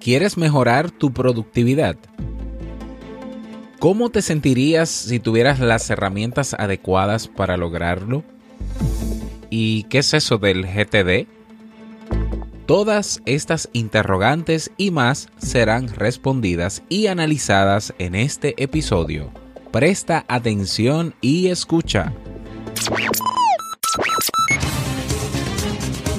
¿Quieres mejorar tu productividad? ¿Cómo te sentirías si tuvieras las herramientas adecuadas para lograrlo? ¿Y qué es eso del GTD? Todas estas interrogantes y más serán respondidas y analizadas en este episodio. Presta atención y escucha.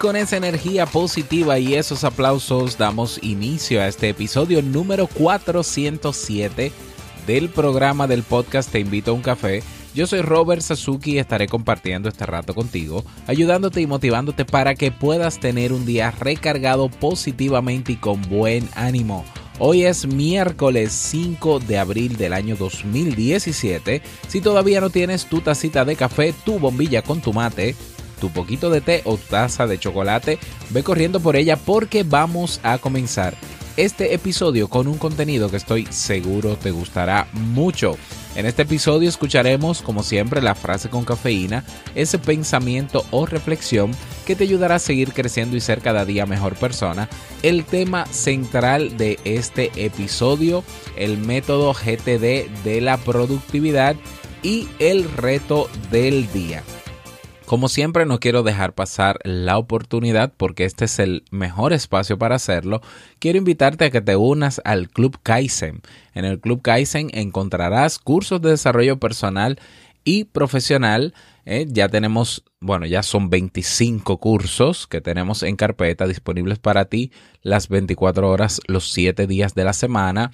Con esa energía positiva y esos aplausos damos inicio a este episodio número 407 del programa del podcast Te invito a un café. Yo soy Robert Sasuki y estaré compartiendo este rato contigo, ayudándote y motivándote para que puedas tener un día recargado positivamente y con buen ánimo. Hoy es miércoles 5 de abril del año 2017. Si todavía no tienes tu tacita de café, tu bombilla con tu mate, tu poquito de té o taza de chocolate, ve corriendo por ella porque vamos a comenzar este episodio con un contenido que estoy seguro te gustará mucho. En este episodio escucharemos, como siempre, la frase con cafeína, ese pensamiento o reflexión que te ayudará a seguir creciendo y ser cada día mejor persona. El tema central de este episodio, el método GTD de la productividad y el reto del día. Como siempre, no quiero dejar pasar la oportunidad porque este es el mejor espacio para hacerlo. Quiero invitarte a que te unas al Club Kaizen. En el Club Kaizen encontrarás cursos de desarrollo personal y profesional. ¿eh? ya tenemos, bueno, ya son 25 cursos que tenemos en carpeta disponibles para ti las 24 horas, los 7 días de la semana.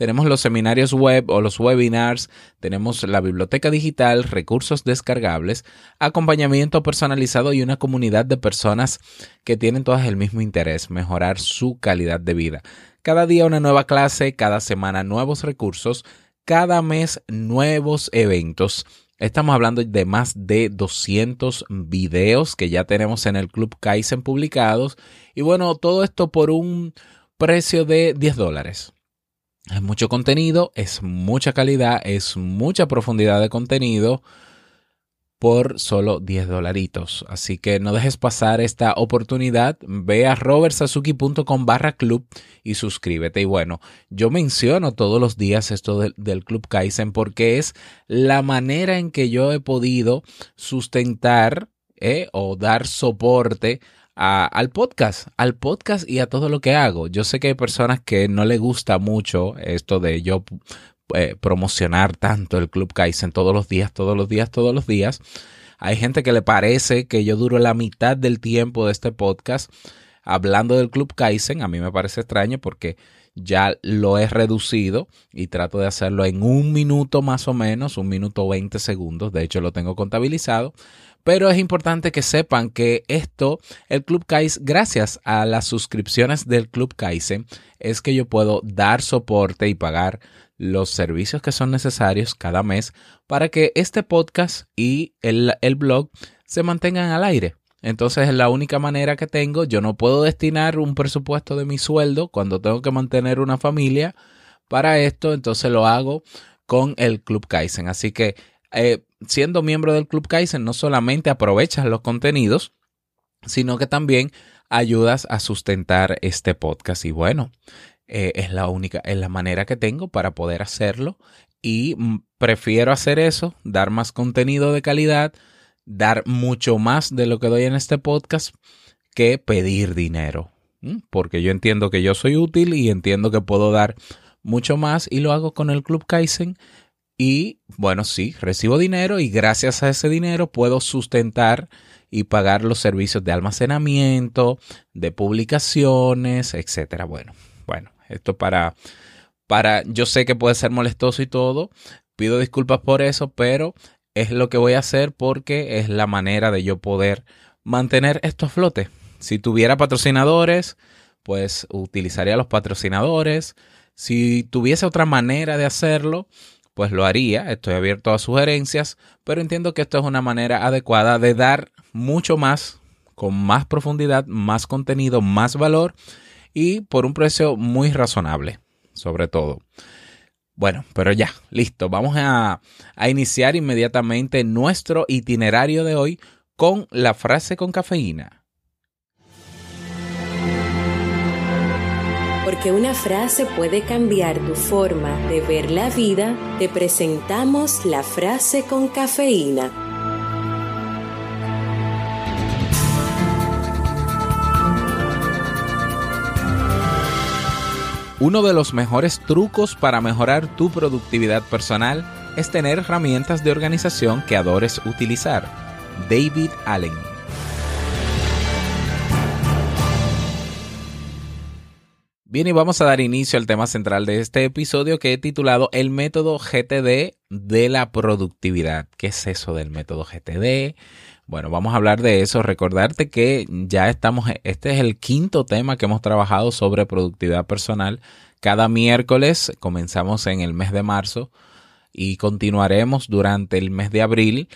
Tenemos los seminarios web o los webinars, tenemos la biblioteca digital, recursos descargables, acompañamiento personalizado y una comunidad de personas que tienen todas el mismo interés, mejorar su calidad de vida. Cada día una nueva clase, cada semana nuevos recursos, cada mes nuevos eventos. Estamos hablando de más de 200 videos que ya tenemos en el Club Kaizen publicados. Y bueno, todo esto por un precio de 10 dólares. Es mucho contenido, es mucha calidad, es mucha profundidad de contenido por solo 10 dolaritos. Así que no dejes pasar esta oportunidad. Ve a robertsazuki.com barra club y suscríbete. Y bueno, yo menciono todos los días esto del, Club Kaizen porque es la manera en que yo he podido sustentar eh, o dar soporte al podcast, al podcast y a todo lo que hago. Yo sé que hay personas que no le gusta mucho esto de yo eh, promocionar tanto el Club Kaizen todos los días, todos los días, todos los días. Hay gente que le parece que yo duro la mitad del tiempo de este podcast hablando del Club Kaizen. A mí me parece extraño porque ya lo he reducido y trato de hacerlo en un minuto más o menos, un minuto 20 segundos. De hecho, lo tengo contabilizado pero es importante que sepan que esto, el Club Kaizen, gracias a las suscripciones del Club Kaizen, es que yo puedo dar soporte y pagar los servicios que son necesarios cada mes para que este podcast y el, el blog se mantengan al aire. Entonces es la única manera que tengo. Yo no puedo destinar un presupuesto de mi sueldo cuando tengo que mantener una familia para esto. Entonces lo hago con el Club Kaizen. Así que eh, siendo miembro del Club Kaizen, no solamente aprovechas los contenidos, sino que también ayudas a sustentar este podcast. Y bueno, eh, es la única, es la manera que tengo para poder hacerlo. Y mm, prefiero hacer eso, dar más contenido de calidad, dar mucho más de lo que doy en este podcast que pedir dinero. porque yo entiendo que yo soy útil y entiendo que puedo dar mucho más y lo hago con el Club Kaizen. Y bueno, sí, recibo dinero y gracias a ese dinero puedo sustentar y pagar los servicios de almacenamiento, de publicaciones, etcétera. Bueno, bueno, esto para para yo sé que puede ser molestoso y todo, pido disculpas por eso, pero es lo que voy a hacer porque es la manera de yo poder mantener esto a flote. Si tuviera patrocinadores, pues utilizaría los patrocinadores. Si tuviese otra manera de hacerlo, pues lo haría. Estoy abierto a sugerencias, pero entiendo que esto es una manera adecuada de dar mucho más, con más profundidad, más contenido, más valor y por un precio muy razonable, sobre todo. Bueno, pero ya, listo. Vamos a, a, iniciar inmediatamente nuestro itinerario de hoy con la frase con cafeína. Porque una frase puede cambiar tu forma de ver la vida, te presentamos la frase con cafeína. Uno de los mejores trucos para mejorar tu productividad personal es tener herramientas de organización que adores utilizar. David Allen. Bien, y vamos a dar inicio al tema central de este episodio que he titulado El método GTD de la productividad. ¿Qué es eso del método GTD? Bueno, vamos a hablar de eso. Recordarte que ya estamos, este es el quinto tema que hemos trabajado sobre productividad personal. Cada miércoles comenzamos en el mes de marzo y continuaremos durante el mes de abril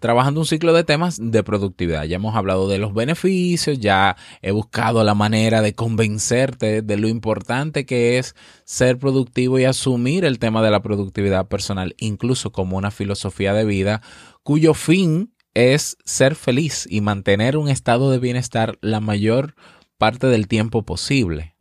trabajando un ciclo de temas de productividad. Ya hemos hablado de los beneficios, ya he buscado la manera de convencerte de lo importante que es ser productivo y asumir el tema de la productividad personal, incluso como una filosofía de vida cuyo fin es ser feliz y mantener un estado de bienestar la mayor parte del tiempo posible.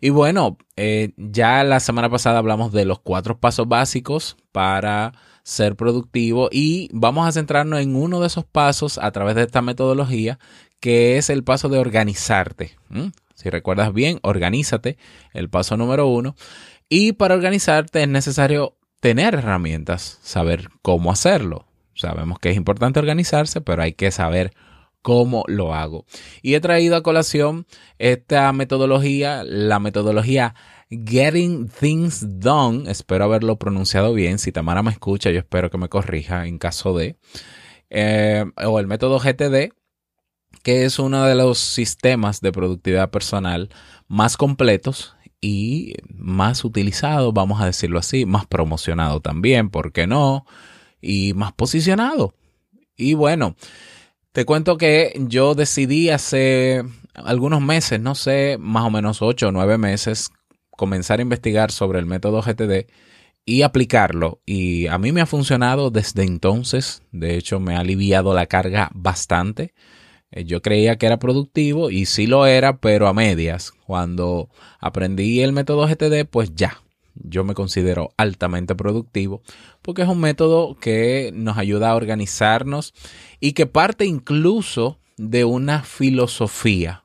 Y bueno, eh, ya la semana pasada hablamos de los cuatro pasos básicos para ser productivo y vamos a centrarnos en uno de esos pasos a través de esta metodología, que es el paso de organizarte. Si recuerdas bien, organízate, el paso número uno. Y para organizarte es necesario tener herramientas, saber cómo hacerlo. Sabemos que es importante organizarse, pero hay que saber cómo lo hago. Y he traído a colación esta metodología, la metodología Getting Things Done. Espero haberlo pronunciado bien. Si Tamara me escucha, yo espero que me corrija en caso de. Eh, o el método GTD, que es uno de los sistemas de productividad personal más completos y más utilizado, vamos a decirlo así, más promocionado también, ¿por qué no? y más posicionado. Y bueno, te cuento que yo decidí hace algunos meses, no sé, más o menos ocho o nueve meses, comenzar a investigar sobre el método GTD y aplicarlo. Y a mí me ha funcionado desde entonces. De hecho, me ha aliviado la carga bastante. Eh, yo creía que era productivo y sí lo era, pero a medias. Cuando aprendí el método GTD, pues ya, yo me considero altamente productivo porque es un método que nos ayuda a organizarnos y que parte incluso de una filosofía.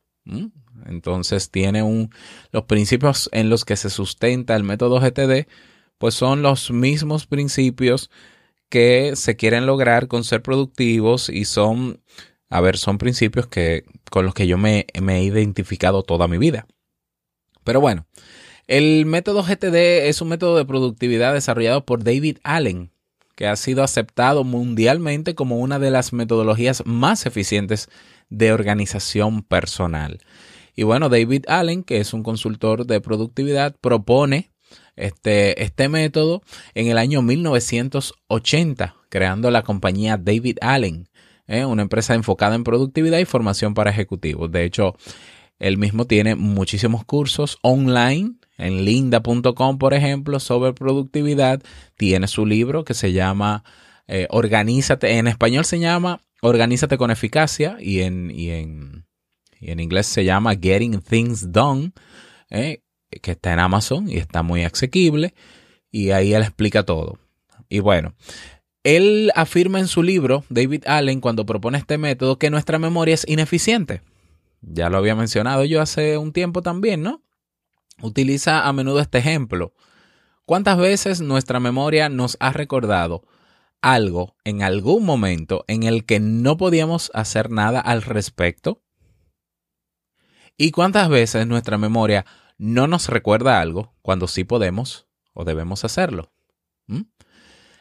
Entonces tiene un, los principios en los que se sustenta el método GTD, pues son los mismos principios que se quieren lograr con ser productivos y son, a ver, son principios que, con los que yo me, me he identificado toda mi vida. Pero bueno, el método GTD es un método de productividad desarrollado por David Allen, que ha sido aceptado mundialmente como una de las metodologías más eficientes de organización personal. Y bueno, David Allen, que es un consultor de productividad, propone este, este método en el año 1980, creando la compañía David Allen, ¿eh? una empresa enfocada en productividad y formación para ejecutivos. De hecho, él mismo tiene muchísimos cursos online en linda.com, por ejemplo, sobre productividad, tiene su libro que se llama eh, Organízate, en español se llama Organízate con eficacia y en, y en, en inglés se llama Getting Things Done, eh, que está en Amazon y está muy asequible y ahí él explica todo. Y bueno, él afirma en su libro, David Allen, cuando propone este método, que nuestra memoria es ineficiente. ya lo había mencionado yo hace un tiempo también, ¿no? Utiliza a menudo este ejemplo. ¿Cuántas veces nuestra memoria nos ha recordado algo en algún momento en el que no podíamos hacer nada al respecto? ¿Y cuántas veces nuestra memoria no nos recuerda algo cuando sí podemos o debemos hacerlo? ¿Mm?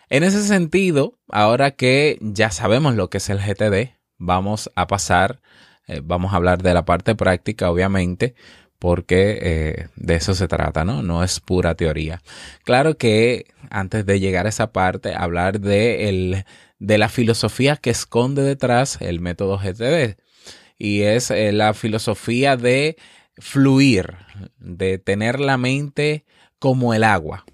En ese sentido, ahora que ya sabemos lo que es el GTD, vamos a pasar, eh, vamos a hablar de la parte práctica, obviamente, porque eh, de eso se trata, ¿no? No es pura teoría. Claro que antes de llegar a esa parte, hablar de, de la filosofía que esconde detrás el método GTD. Y es eh, la filosofía de fluir, de tener la mente como el agua.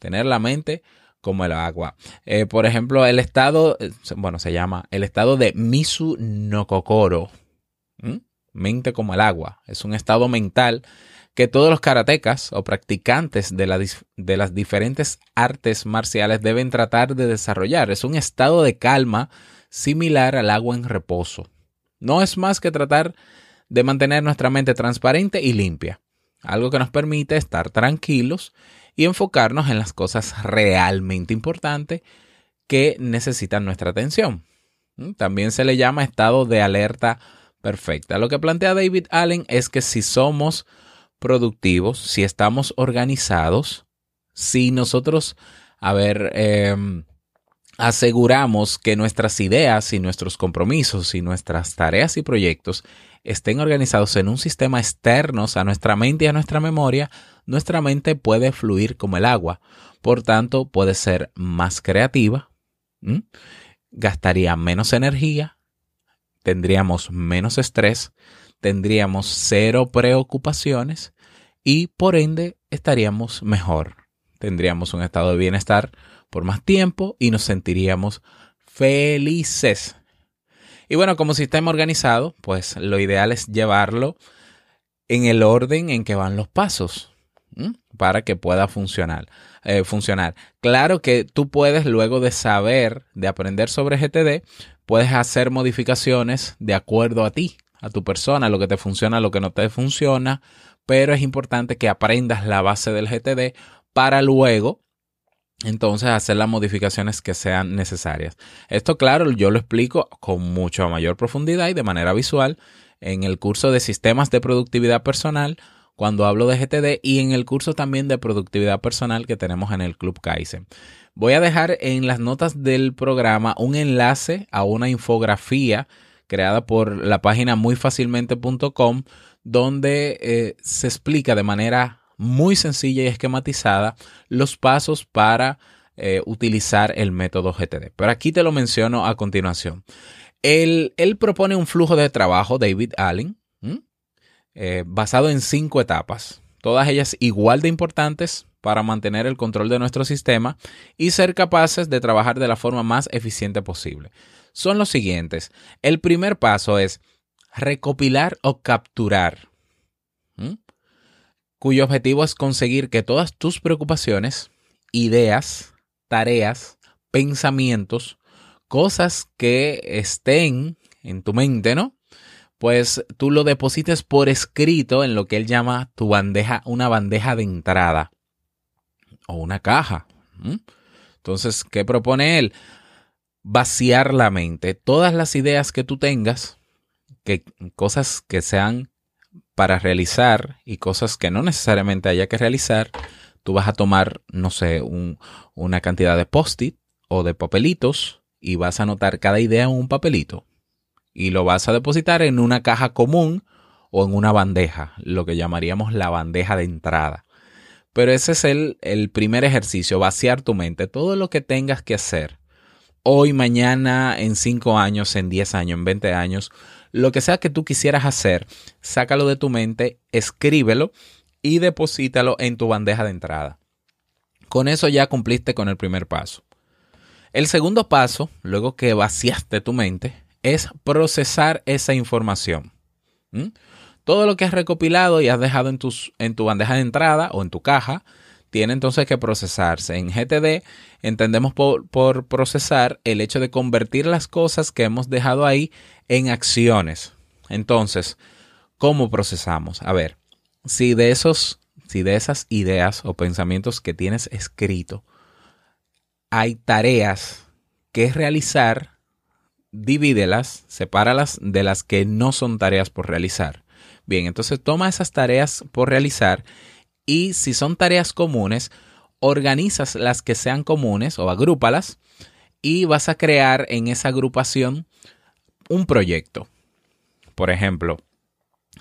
Tener la mente como el agua. Eh, por ejemplo, el estado, bueno, se llama el estado de Misu no Kokoro mente como el agua. Es un estado mental que todos los karatecas o practicantes de, las diferentes artes marciales deben tratar de desarrollar. Es un estado de calma similar al agua en reposo. No es más que tratar de mantener nuestra mente transparente y limpia, algo que nos permite estar tranquilos y enfocarnos en las cosas realmente importantes que necesitan nuestra atención. También se le llama estado de alerta perfecta. Lo que plantea David Allen es que si somos productivos, si estamos organizados, si nosotros, a ver, em, aseguramos que nuestras ideas y nuestros compromisos y nuestras tareas y proyectos estén organizados en un sistema externo a nuestra mente y a nuestra memoria, nuestra mente puede fluir como el agua. Por tanto, puede ser más creativa, gastaría menos energía, tendríamos menos estrés, tendríamos cero preocupaciones y por ende estaríamos mejor. Tendríamos un estado de bienestar por más tiempo y nos sentiríamos felices. Y bueno, como sistema organizado, pues lo ideal es llevarlo en el orden en que van los pasos para que pueda funcionar. Eh, funcionar. Claro que tú puedes, luego de saber, de aprender sobre GTD, puedes hacer modificaciones de acuerdo a ti, a tu persona, lo que te funciona, lo que no te funciona, pero es importante que aprendas la base del GTD para luego entonces hacer las modificaciones que sean necesarias. Esto, claro, yo lo explico con mucha mayor profundidad y de manera visual en el curso de sistemas de productividad personal cuando hablo de GTD y en el curso también de productividad personal que tenemos en el Club Kaizen. Voy a dejar en las notas del programa un enlace a una infografía creada por la página muyfacilmente.com donde eh, se explica de manera muy sencilla y esquematizada los pasos para eh, utilizar el método GTD. Pero aquí te lo menciono a continuación. Él, propone un flujo de trabajo, David Allen, eh, basado en cinco etapas, todas ellas igual de importantes para mantener el control de nuestro sistema y ser capaces de trabajar de la forma más eficiente posible. Son los siguientes. El primer paso es recopilar o capturar, cuyo objetivo es conseguir que todas tus preocupaciones, ideas, tareas, pensamientos, cosas que estén en tu mente, ¿no? pues tú lo deposites por escrito en lo que él llama tu bandeja, una bandeja de entrada o una caja. Entonces, ¿qué propone él? Vaciar la mente. Todas las ideas que tú tengas, que, cosas que sean para realizar y cosas que no necesariamente haya que realizar, tú vas a tomar, no sé, una cantidad de post-it o de papelitos y vas a anotar cada idea en un papelito y lo vas a depositar en una caja común o en una bandeja, lo que llamaríamos la bandeja de entrada. Pero ese es el, el primer ejercicio, vaciar tu mente, todo lo que tengas que hacer. Hoy, mañana, en 5 años, en 10 años, en 20 años, lo que sea que tú quisieras hacer, sácalo de tu mente, escríbelo y deposítalo en tu bandeja de entrada. Con eso ya cumpliste con el primer paso. El segundo paso, luego que vaciaste tu mente, es procesar esa información. Todo lo que has recopilado y has dejado en, tus, en tu bandeja de entrada o en tu caja, tiene entonces que procesarse. En GTD entendemos por, por, procesar el hecho de convertir las cosas que hemos dejado ahí en acciones. Entonces, ¿Cómo procesamos? A ver, si de esos, si de esas ideas o pensamientos que tienes escrito hay tareas que realizar, divídelas, sepáralas de las que no son tareas por realizar. Bien, entonces toma esas tareas por realizar y si son tareas comunes, organizas las que sean comunes o agrúpalas y vas a crear en esa agrupación un proyecto. Por ejemplo,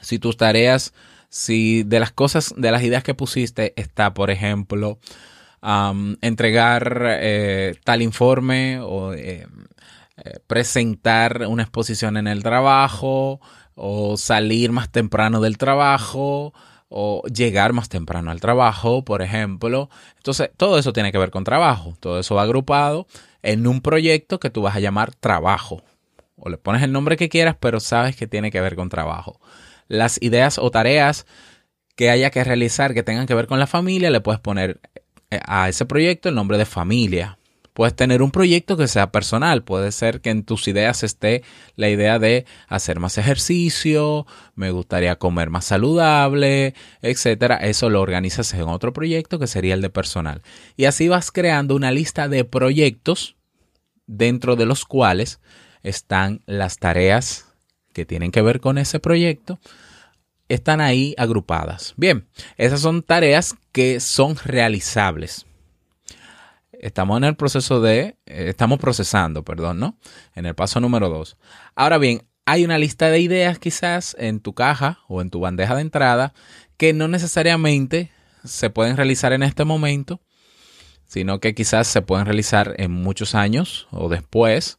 si tus tareas, si de las cosas, de las ideas que pusiste está, por ejemplo, entregar eh, tal informe o eh, eh, presentar una exposición en el trabajo o salir más temprano del trabajo o llegar más temprano al trabajo, por ejemplo. Entonces, todo eso tiene que ver con trabajo. Todo eso va agrupado en un proyecto que tú vas a llamar trabajo. O le pones el nombre que quieras, pero sabes que tiene que ver con trabajo. Las ideas o tareas que haya que realizar que tengan que ver con la familia, le puedes poner eh, a ese proyecto el nombre de familia. Puedes tener un proyecto que sea personal. Puede ser que en tus ideas esté la idea de hacer más ejercicio, me gustaría comer más saludable, etcétera. Eso lo organizas en otro proyecto que sería el de personal. Y así vas creando una lista de proyectos dentro de los cuales están las tareas que tienen que ver con ese proyecto. Están ahí agrupadas. Bien, esas son tareas que son realizables estamos en el proceso de, eh, estamos procesando, perdón, ¿no? En el paso número dos. Ahora bien, hay una lista de ideas quizás en tu caja o en tu bandeja de entrada que no necesariamente se pueden realizar en este momento, sino que quizás se pueden realizar en muchos años o después.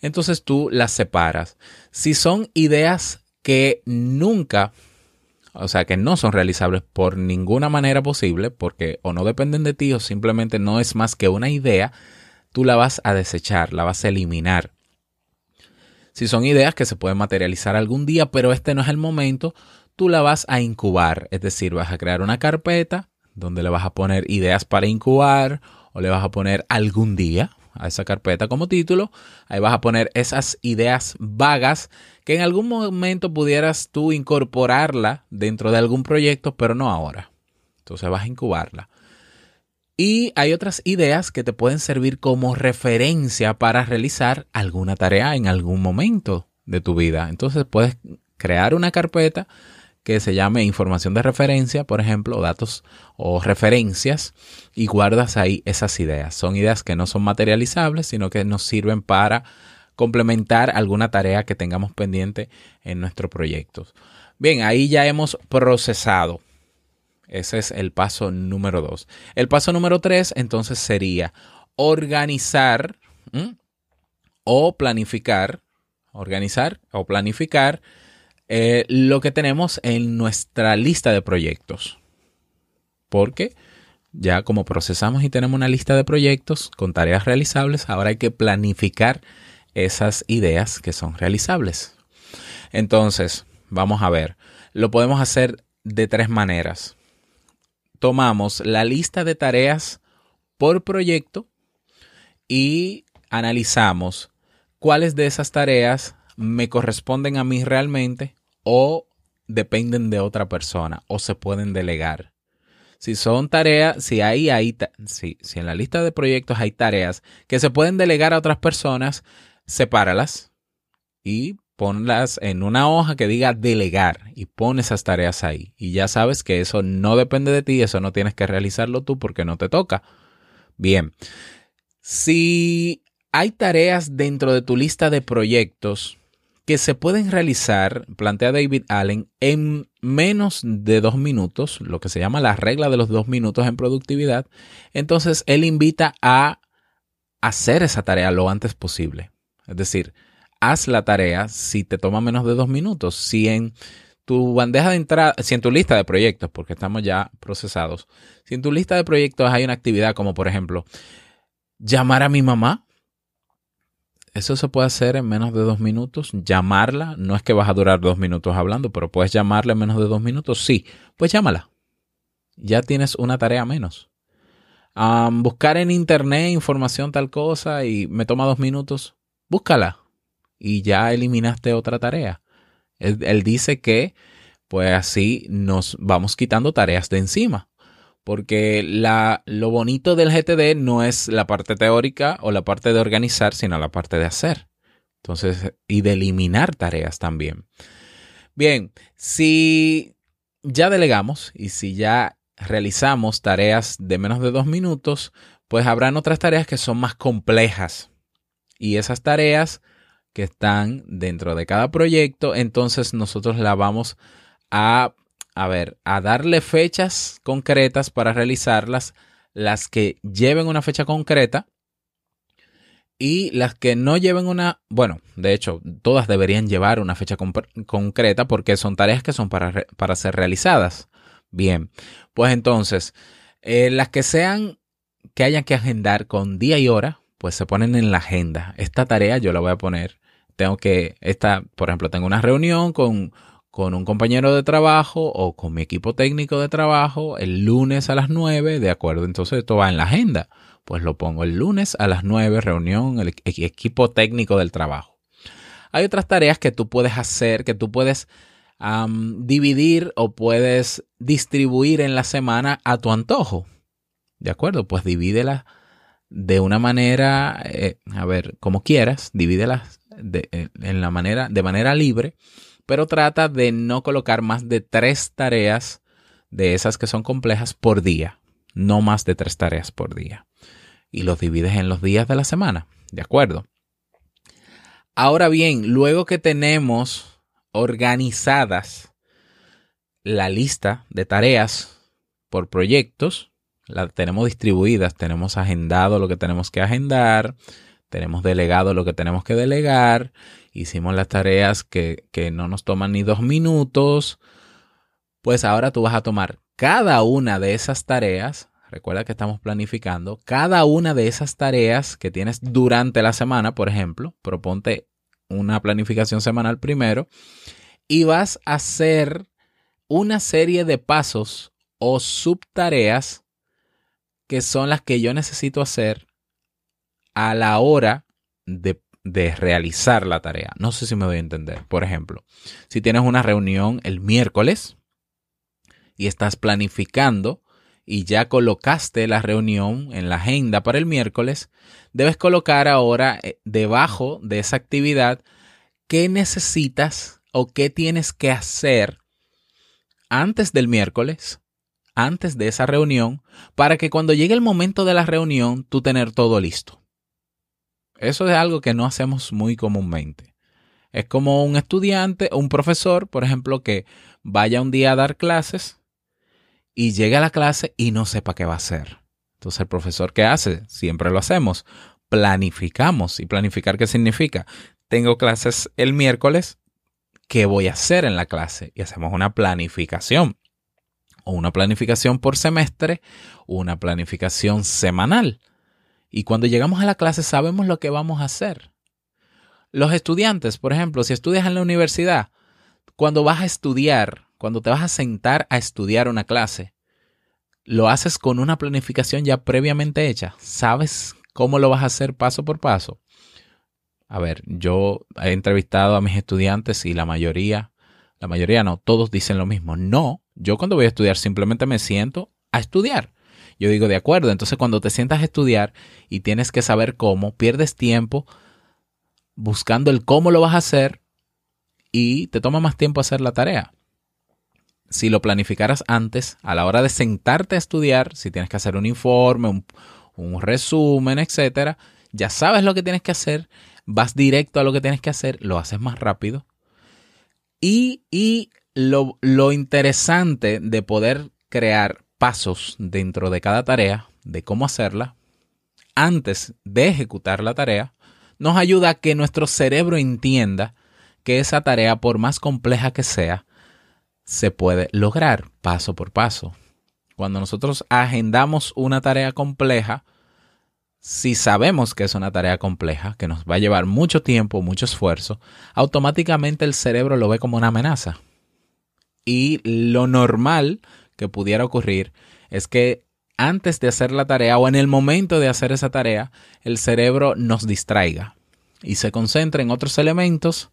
Entonces tú las separas. Si son ideas que nunca o sea, que no son realizables por ninguna manera posible, porque o no dependen de ti o simplemente no es más que una idea, tú la vas a desechar, la vas a eliminar. Si son ideas que se pueden materializar algún día, pero este no es el momento, tú la vas a incubar, es decir, vas a crear una carpeta donde le vas a poner ideas para incubar o le vas a poner algún día, a esa carpeta como título. Ahí vas a poner esas ideas vagas que en algún momento pudieras tú incorporarla dentro de algún proyecto, pero no ahora. Entonces vas a incubarla. Y hay otras ideas que te pueden servir como referencia para realizar alguna tarea en algún momento de tu vida. Entonces puedes crear una carpeta que se llame información de referencia, por ejemplo, datos o referencias, y guardas ahí esas ideas. Son ideas que no son materializables, sino que nos sirven para complementar alguna tarea que tengamos pendiente en nuestros proyectos. Bien, ahí ya hemos procesado. Ese es el paso número dos. El paso número tres, entonces, sería organizar o planificar, organizar o planificar eh, lo que tenemos en nuestra lista de proyectos. Porque ya como procesamos y tenemos una lista de proyectos con tareas realizables, ahora hay que planificar esas ideas que son realizables. Entonces, vamos a ver, lo podemos hacer de tres maneras. Tomamos la lista de tareas por proyecto y analizamos cuáles de esas tareas me corresponden a mí realmente o dependen de otra persona o se pueden delegar. Si son tareas, si hay, hay si, si en la lista de proyectos hay tareas que se pueden delegar a otras personas, sepáralas y ponlas en una hoja que diga delegar y pon esas tareas ahí. Y ya sabes que eso no depende de ti, eso no tienes que realizarlo tú porque no te toca. Bien, si hay tareas dentro de tu lista de proyectos que se pueden realizar, plantea David Allen, en menos de dos minutos, lo que se llama la regla de los dos minutos en productividad, entonces él invita a hacer esa tarea lo antes posible. Es decir, haz la tarea si te toma menos de dos minutos. Si en tu bandeja de entrada, si en tu lista de proyectos, porque estamos ya procesados, si en tu lista de proyectos hay una actividad como por ejemplo llamar a mi mamá, eso se puede hacer en menos de dos minutos. Llamarla, no es que vas a durar dos minutos hablando, pero puedes llamarla en menos de dos minutos. Sí, pues llámala. Ya tienes una tarea menos. buscar en internet información tal cosa y me toma dos minutos, búscala y ya eliminaste otra tarea. Él, él dice que pues así nos vamos quitando tareas de encima. Porque la, lo bonito del GTD no es la parte teórica o la parte de organizar, sino la parte de hacer. Entonces, y de eliminar tareas también. Bien, si ya delegamos y si ya realizamos tareas de menos de dos minutos, pues habrán otras tareas que son más complejas. Y esas tareas que están dentro de cada proyecto, entonces nosotros la vamos a, a ver, a darle fechas concretas para realizarlas, las que lleven una fecha concreta y las que no lleven una, bueno, de hecho, todas deberían llevar una fecha concreta porque son tareas que son para, para ser realizadas. Bien, pues entonces, eh, las que sean que hayan que agendar con día y hora, pues se ponen en la agenda. Esta tarea yo la voy a poner. Tengo que, esta, por ejemplo, tengo una reunión con, con un compañero de trabajo o con mi equipo técnico de trabajo el lunes a las 9, de acuerdo, entonces esto va en la agenda. Pues lo pongo el lunes a las 9, reunión, el equipo técnico del trabajo. Hay otras tareas que tú puedes hacer, que tú puedes dividir o puedes distribuir en la semana a tu antojo. ¿De acuerdo? Pues divídelas de una manera, eh, a ver, como quieras, divídelas de, eh, en la manera, de manera libre, pero trata de no colocar más de tres tareas de esas que son complejas por día, no más de tres tareas por día. Y los divides en los días de la semana, ¿de acuerdo? Ahora bien, luego que tenemos organizadas la lista de tareas por proyectos, la tenemos distribuidas, tenemos agendado lo que tenemos que agendar, tenemos delegado lo que tenemos que delegar, hicimos las tareas que, que no nos toman ni dos minutos, pues ahora tú vas a tomar cada una de esas tareas, recuerda que estamos planificando, cada una de esas tareas que tienes durante la semana, por ejemplo, proponte una planificación semanal primero, y vas a hacer una serie de pasos o subtareas que son las que yo necesito hacer a la hora de, realizar la tarea. No sé si me voy a entender. Por ejemplo, si tienes una reunión el miércoles y estás planificando y ya colocaste la reunión en la agenda para el miércoles, debes colocar ahora eh, debajo de esa actividad qué necesitas o qué tienes que hacer antes del miércoles antes de esa reunión para que cuando llegue el momento de la reunión tú tener todo listo. Eso es algo que no hacemos muy comúnmente. Es como un estudiante o un profesor, por ejemplo, que vaya un día a dar clases y llegue a la clase y no sepa qué va a hacer. Entonces el profesor, ¿qué hace? Siempre lo hacemos. Planificamos. ¿Y planificar qué significa? Tengo clases el miércoles. ¿Qué voy a hacer en la clase? Y hacemos una planificación o una planificación por semestre, una planificación semanal. Y cuando llegamos a la clase sabemos lo que vamos a hacer. Los estudiantes, por ejemplo, si estudias en la universidad, cuando vas a estudiar, cuando te vas a sentar a estudiar una clase, lo haces con una planificación ya previamente hecha. ¿Sabes cómo lo vas a hacer paso por paso? A ver, yo he entrevistado a mis estudiantes y la mayoría, la mayoría no, todos dicen lo mismo. No, yo cuando voy a estudiar simplemente me siento a estudiar. Yo digo, de acuerdo, entonces cuando te sientas a estudiar y tienes que saber cómo, pierdes tiempo buscando el cómo lo vas a hacer y te toma más tiempo hacer la tarea. Si lo planificaras antes, a la hora de sentarte a estudiar, si tienes que hacer un informe, un, resumen, etcétera, ya sabes lo que tienes que hacer, vas directo a lo que tienes que hacer, lo haces más rápido. Y, y lo, interesante de poder crear pasos dentro de cada tarea, de cómo hacerla, antes de ejecutar la tarea, nos ayuda a que nuestro cerebro entienda que esa tarea, por más compleja que sea, se puede lograr paso por paso. Cuando nosotros agendamos una tarea compleja, si sabemos que es una tarea compleja, que nos va a llevar mucho tiempo, mucho esfuerzo, automáticamente el cerebro lo ve como una amenaza. Y lo normal que pudiera ocurrir es que antes de hacer la tarea o en el momento de hacer esa tarea, el cerebro nos distraiga y se concentre en otros elementos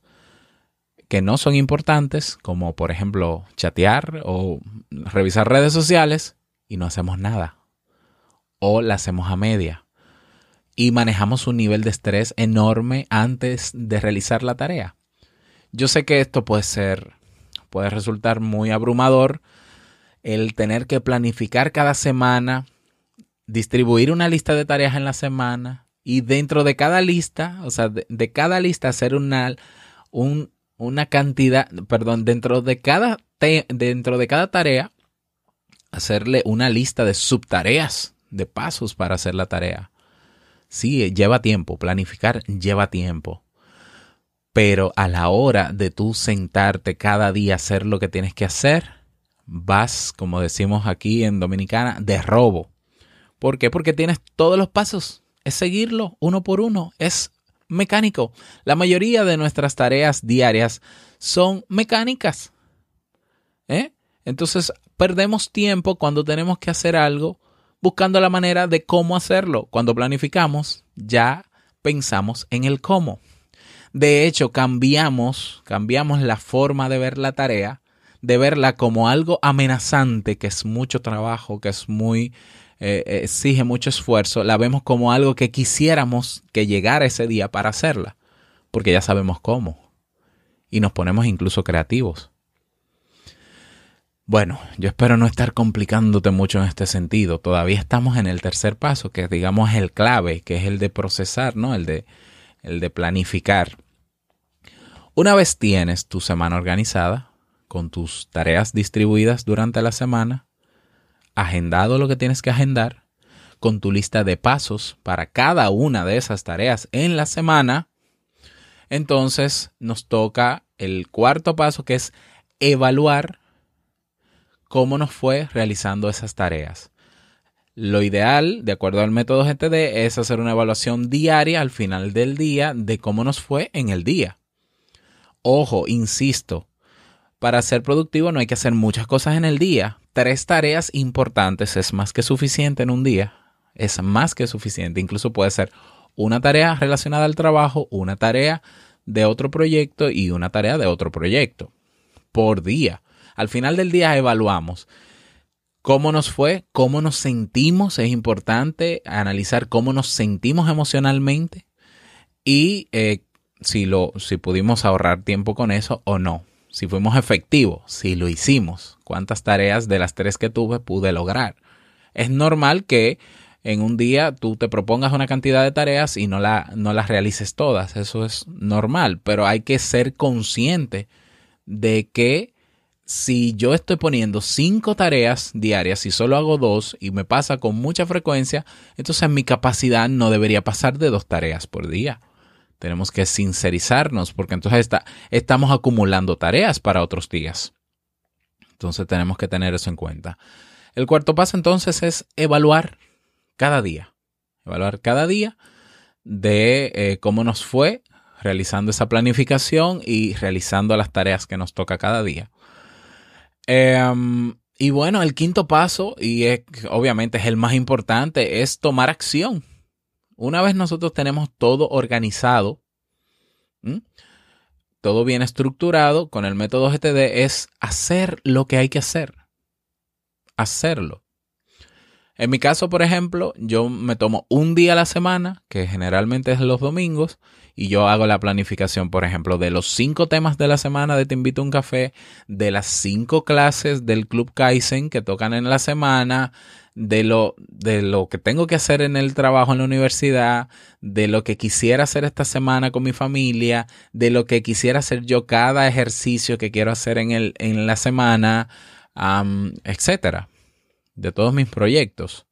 que no son importantes, como por ejemplo chatear o revisar redes sociales, y no hacemos nada. O la hacemos a media. Y manejamos un nivel de estrés enorme antes de realizar la tarea. Yo sé que esto puede ser, puede resultar muy abrumador, el tener que planificar cada semana, distribuir una lista de tareas en la semana y dentro de cada lista, o sea, de, cada lista hacer una, una cantidad, perdón, dentro de cada, dentro de cada tarea, hacerle una lista de subtareas, de pasos para hacer la tarea. Sí, lleva tiempo, planificar lleva tiempo. Pero a la hora de tú sentarte cada día a hacer lo que tienes que hacer, vas, como decimos aquí en Dominicana, de robo. ¿Por qué? Porque tienes todos los pasos. Es seguirlo uno por uno. Es mecánico. La mayoría de nuestras tareas diarias son mecánicas. ¿Eh? Entonces perdemos tiempo cuando tenemos que hacer algo buscando la manera de cómo hacerlo. Cuando planificamos, ya pensamos en el cómo. De hecho, cambiamos, cambiamos la forma de ver la tarea, de verla como algo amenazante, que es mucho trabajo, que es muy eh, eh, exige mucho esfuerzo, la vemos como algo que quisiéramos que llegara ese día para hacerla, porque ya sabemos cómo. Y nos ponemos incluso creativos. Bueno, yo espero no estar complicándote mucho en este sentido. Todavía estamos en el tercer paso, que digamos es el clave, que es el de procesar, ¿no? El de, el de planificar. Una vez tienes tu semana organizada, con tus tareas distribuidas durante la semana, agendado lo que tienes que agendar, con tu lista de pasos para cada una de esas tareas en la semana, entonces nos toca el cuarto paso que es evaluar cómo nos fue realizando esas tareas. Lo ideal, de acuerdo al método GTD, es hacer una evaluación diaria al final del día de cómo nos fue en el día. Ojo, insisto, para ser productivo no hay que hacer muchas cosas en el día tres tareas importantes es más que suficiente en un día. Es más que suficiente. Incluso puede ser una tarea relacionada al trabajo, una tarea de otro proyecto y una tarea de otro proyecto por día. Al final del día evaluamos cómo nos fue, cómo nos sentimos. Es importante analizar cómo nos sentimos emocionalmente y eh, si, lo, si pudimos ahorrar tiempo con eso o no si fuimos efectivos, si lo hicimos, cuántas tareas de las tres que tuve pude lograr. Es normal que en un día tú te propongas una cantidad de tareas y no, la, no las realices todas, eso es normal, pero hay que ser consciente de que si yo estoy poniendo cinco tareas diarias y solo hago dos y me pasa con mucha frecuencia, entonces mi capacidad no debería pasar de dos tareas por día. Tenemos que sincerizarnos porque entonces está, estamos acumulando tareas para otros días. Entonces tenemos que tener eso en cuenta. El cuarto paso entonces es evaluar cada día. Evaluar cada día de eh, cómo nos fue realizando esa planificación y realizando las tareas que nos toca cada día. Em, y bueno, el quinto paso, y obviamente es el más importante, es tomar acción. Una vez nosotros tenemos todo organizado, todo bien estructurado, con el método GTD es hacer lo que hay que hacer. Hacerlo. En mi caso, por ejemplo, yo me tomo un día a la semana, que generalmente es los domingos, y yo hago la planificación, por ejemplo, de los cinco temas de la semana de Te invito a un café, de las cinco clases del Club Kaizen que tocan en la semana, de lo, de lo que tengo que hacer en el trabajo en la universidad, de lo que quisiera hacer esta semana con mi familia, de lo que quisiera hacer yo cada ejercicio que quiero hacer en, el, en la semana, etcétera, de todos mis proyectos.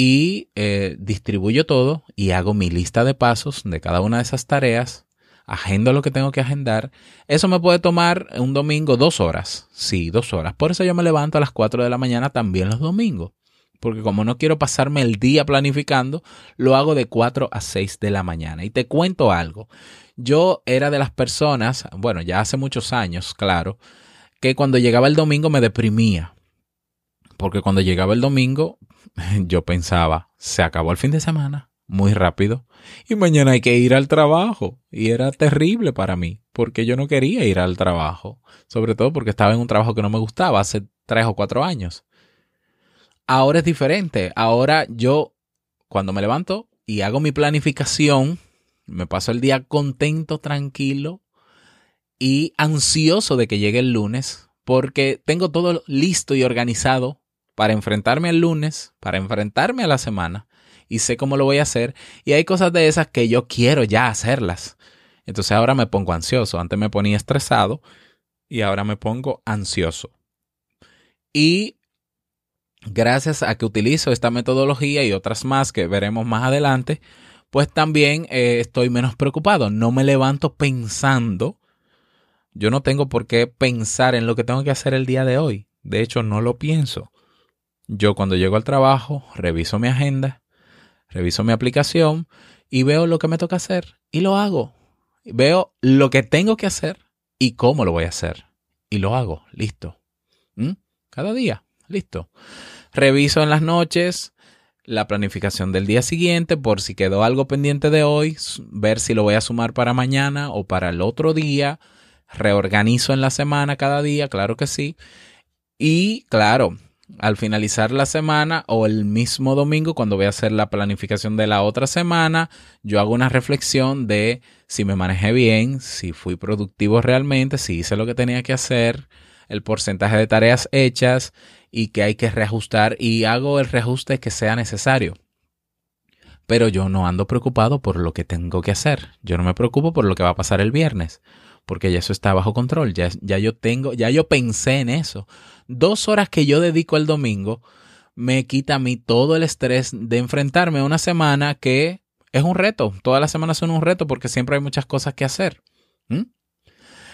Y eh, distribuyo todo y hago mi lista de pasos de cada una de esas tareas agendo lo que tengo que agendar. Eso me puede tomar un domingo dos horas. Sí, dos horas. Por eso yo me levanto a las 4 de la mañana también los domingos. Porque como no quiero pasarme el día planificando, lo hago de 4 a 6 de la mañana. Y te cuento algo. Yo era de las personas, bueno, ya hace muchos años, claro, que cuando llegaba el domingo me deprimía. Porque cuando llegaba el domingo, yo pensaba, se acabó el fin de semana muy rápido. Y mañana hay que ir al trabajo. Y era terrible para mí, porque yo no quería ir al trabajo. Sobre todo porque estaba en un trabajo que no me gustaba hace tres o cuatro años. Ahora es diferente. Ahora yo, cuando me levanto y hago mi planificación, me paso el día contento, tranquilo y ansioso de que llegue el lunes, porque tengo todo listo y organizado para enfrentarme al lunes, para enfrentarme a la semana y sé cómo lo voy a hacer. Y hay cosas de esas que yo quiero ya hacerlas. Entonces ahora me pongo ansioso. Antes me ponía estresado y ahora me pongo ansioso. Y gracias a que utilizo esta metodología y otras más que veremos más adelante, pues también eh, estoy menos preocupado. No me levanto pensando. Yo no tengo por qué pensar en lo que tengo que hacer el día de hoy. De hecho, no lo pienso. Yo cuando llego al trabajo, reviso mi agenda, reviso mi aplicación y veo lo que me toca hacer y lo hago. Veo lo que tengo que hacer y cómo lo voy a hacer. Y lo hago, listo. ¿Mm? Cada día, listo. Reviso en las noches la planificación del día siguiente por si quedó algo pendiente de hoy, ver si lo voy a sumar para mañana o para el otro día. Reorganizo en la semana cada día, claro que sí. Y claro, al finalizar la semana o el mismo domingo, cuando voy a hacer la planificación de la otra semana, yo hago una reflexión de si me manejé bien, si fui productivo realmente, si hice lo que tenía que hacer, el porcentaje de tareas hechas y que hay que reajustar y hago el reajuste que sea necesario. Pero yo no ando preocupado por lo que tengo que hacer. Yo no me preocupo por lo que va a pasar el viernes porque ya eso está bajo control, ya, ya yo tengo, ya yo pensé en eso. Dos horas que yo dedico el domingo me quita a mí todo el estrés de enfrentarme a una semana que es un reto. Todas las semanas son un reto porque siempre hay muchas cosas que hacer.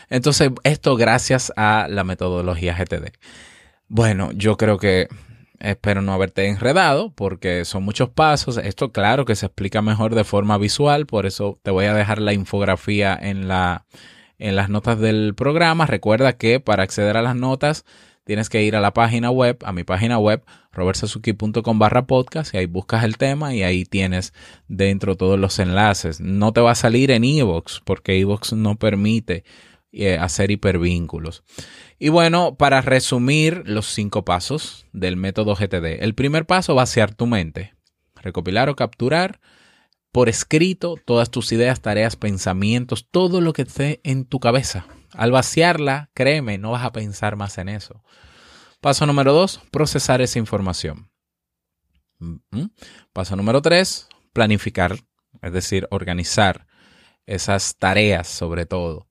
Entonces, esto gracias a la metodología GTD. Bueno, yo creo que espero no haberte enredado porque son muchos pasos. Esto claro que se explica mejor de forma visual, por eso te voy a dejar la infografía en la en las notas del programa. Recuerda que para acceder a las notas tienes que ir a la página web, a mi página web, robertsazuki.com barra podcast, y ahí buscas el tema y ahí tienes dentro todos los enlaces. No te va a salir en Evox, porque Evox no permite eh, hacer hipervínculos. Y bueno, para resumir los cinco pasos del método GTD. El primer paso, vaciar tu mente. Recopilar o capturar por escrito todas tus ideas, tareas, pensamientos, todo lo que esté en tu cabeza. Al vaciarla, créeme, no vas a pensar más en eso. Paso número dos, procesar esa información. Paso número tres, planificar, es decir, organizar esas tareas sobre todo.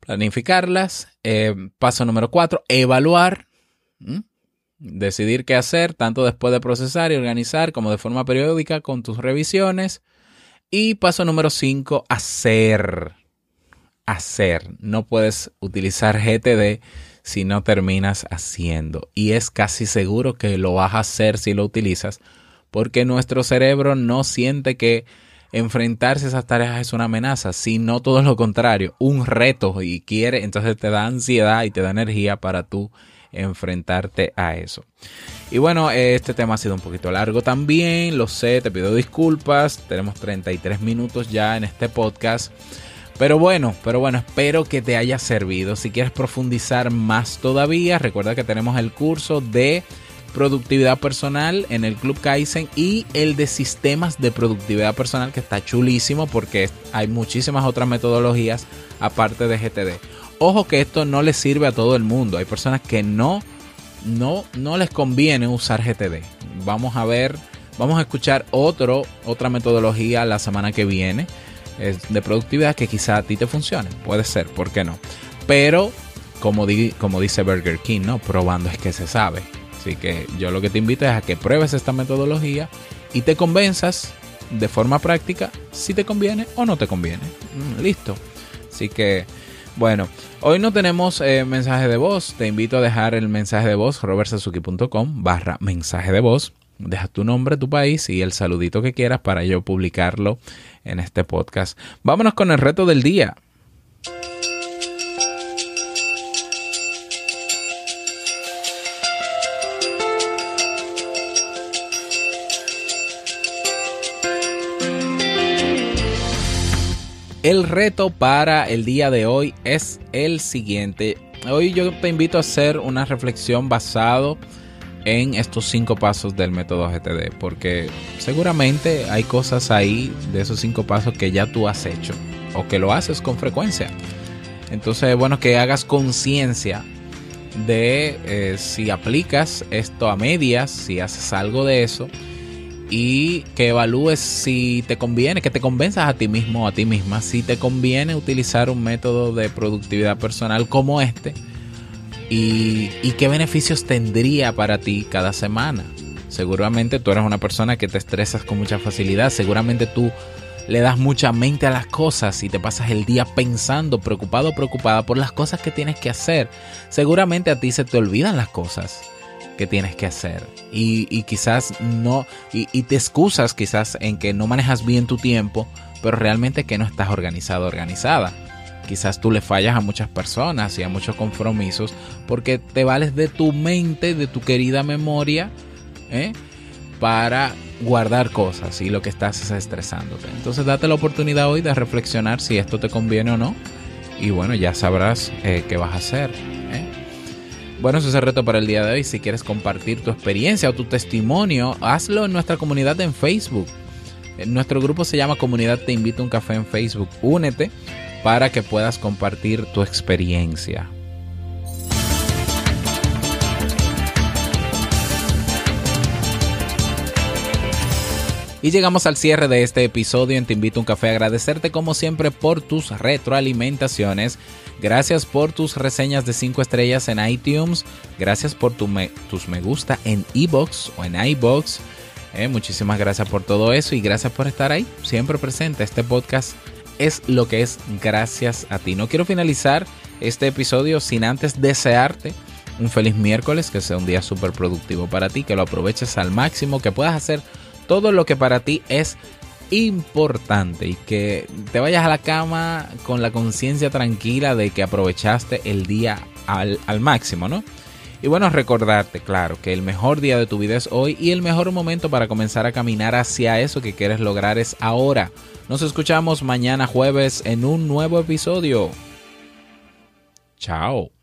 Planificarlas. Eh, paso número cuatro, evaluar. Decidir qué hacer, tanto después de procesar y organizar como de forma periódica con tus revisiones. Y paso número 5, hacer. Hacer. No puedes utilizar GTD si no terminas haciendo. Y es casi seguro que lo vas a hacer si lo utilizas, porque nuestro cerebro no siente que enfrentarse a esas tareas es una amenaza, sino todo lo contrario, un reto y quiere, entonces te da ansiedad y te da energía para tú enfrentarte a eso. Y bueno, este tema ha sido un poquito largo también, lo sé, te pido disculpas, tenemos 33 minutos ya en este podcast. Pero bueno, pero bueno, espero que te haya servido. Si quieres profundizar más todavía, recuerda que tenemos el curso de productividad personal en el Club Kaizen y el de sistemas de productividad personal que está chulísimo porque hay muchísimas otras metodologías aparte de GTD. Ojo que esto no le sirve a todo el mundo. Hay personas que no, no, no les conviene usar GTD. Vamos a ver, vamos a escuchar otro, otra metodología la semana que viene de productividad que quizá a ti te funcione. Puede ser, ¿por qué no? Pero, como, como dice Burger King, ¿no? Probando es que se sabe. Así que yo lo que te invito es a que pruebes esta metodología y te convenzas de forma práctica si te conviene o no te conviene. Mm, listo. Así que bueno, hoy no tenemos eh, mensaje de voz. Te invito a dejar el mensaje de voz, robertsazuki.com barra mensaje de voz. Deja tu nombre, tu país y el saludito que quieras para yo publicarlo en este podcast. Vámonos con el reto del día. El reto para el día de hoy es el siguiente. Hoy yo te invito a hacer una reflexión basado en estos cinco pasos del método GTD, porque seguramente hay cosas ahí de esos cinco pasos que ya tú has hecho o que lo haces con frecuencia. Entonces, bueno, que hagas conciencia de eh, si aplicas esto a medias, si haces algo de eso y que evalúes si te conviene, que te convenzas a ti mismo o a ti misma, si te conviene utilizar un método de productividad personal como este y, y qué beneficios tendría para ti cada semana. Seguramente tú eres una persona que te estresas con mucha facilidad, seguramente tú le das mucha mente a las cosas y te pasas el día pensando, preocupado o preocupada por las cosas que tienes que hacer. Seguramente a ti se te olvidan las cosas que tienes que hacer. Y, quizás no y, te excusas quizás en que no manejas bien tu tiempo pero realmente que no estás organizado organizada. Quizás tú le fallas a muchas personas y a muchos compromisos porque te vales de tu mente de tu querida memoria ¿eh? para guardar cosas y lo que estás es estresándote. Entonces date la oportunidad hoy de reflexionar si esto te conviene o no. Y bueno ya sabrás eh, qué vas a hacer bueno, eso es el reto para el día de hoy. Si quieres compartir tu experiencia o tu testimonio, hazlo en nuestra comunidad en Facebook. Nuestro grupo se llama Comunidad Te Invito a un Café en Facebook. Únete para que puedas compartir tu experiencia. Y llegamos al cierre de este episodio en Te Invito a un Café. Agradecerte como siempre por tus retroalimentaciones. Gracias por tus reseñas de 5 estrellas en iTunes. Gracias por tus me gusta en iBox o en iBox. Eh, muchísimas gracias por todo eso y gracias por estar ahí, siempre presente. Este podcast es lo que es gracias a ti. No quiero finalizar este episodio sin antes desearte un feliz miércoles, que sea un día súper productivo para ti, que lo aproveches al máximo, que puedas hacer todo lo que para ti es importante y que te vayas a la cama con la conciencia tranquila de que aprovechaste el día al, máximo, ¿no? Y bueno, recordarte, claro, que el mejor día de tu vida es hoy y el mejor momento para comenzar a caminar hacia eso que quieres lograr es ahora. Nos escuchamos mañana jueves en un nuevo episodio. Chao.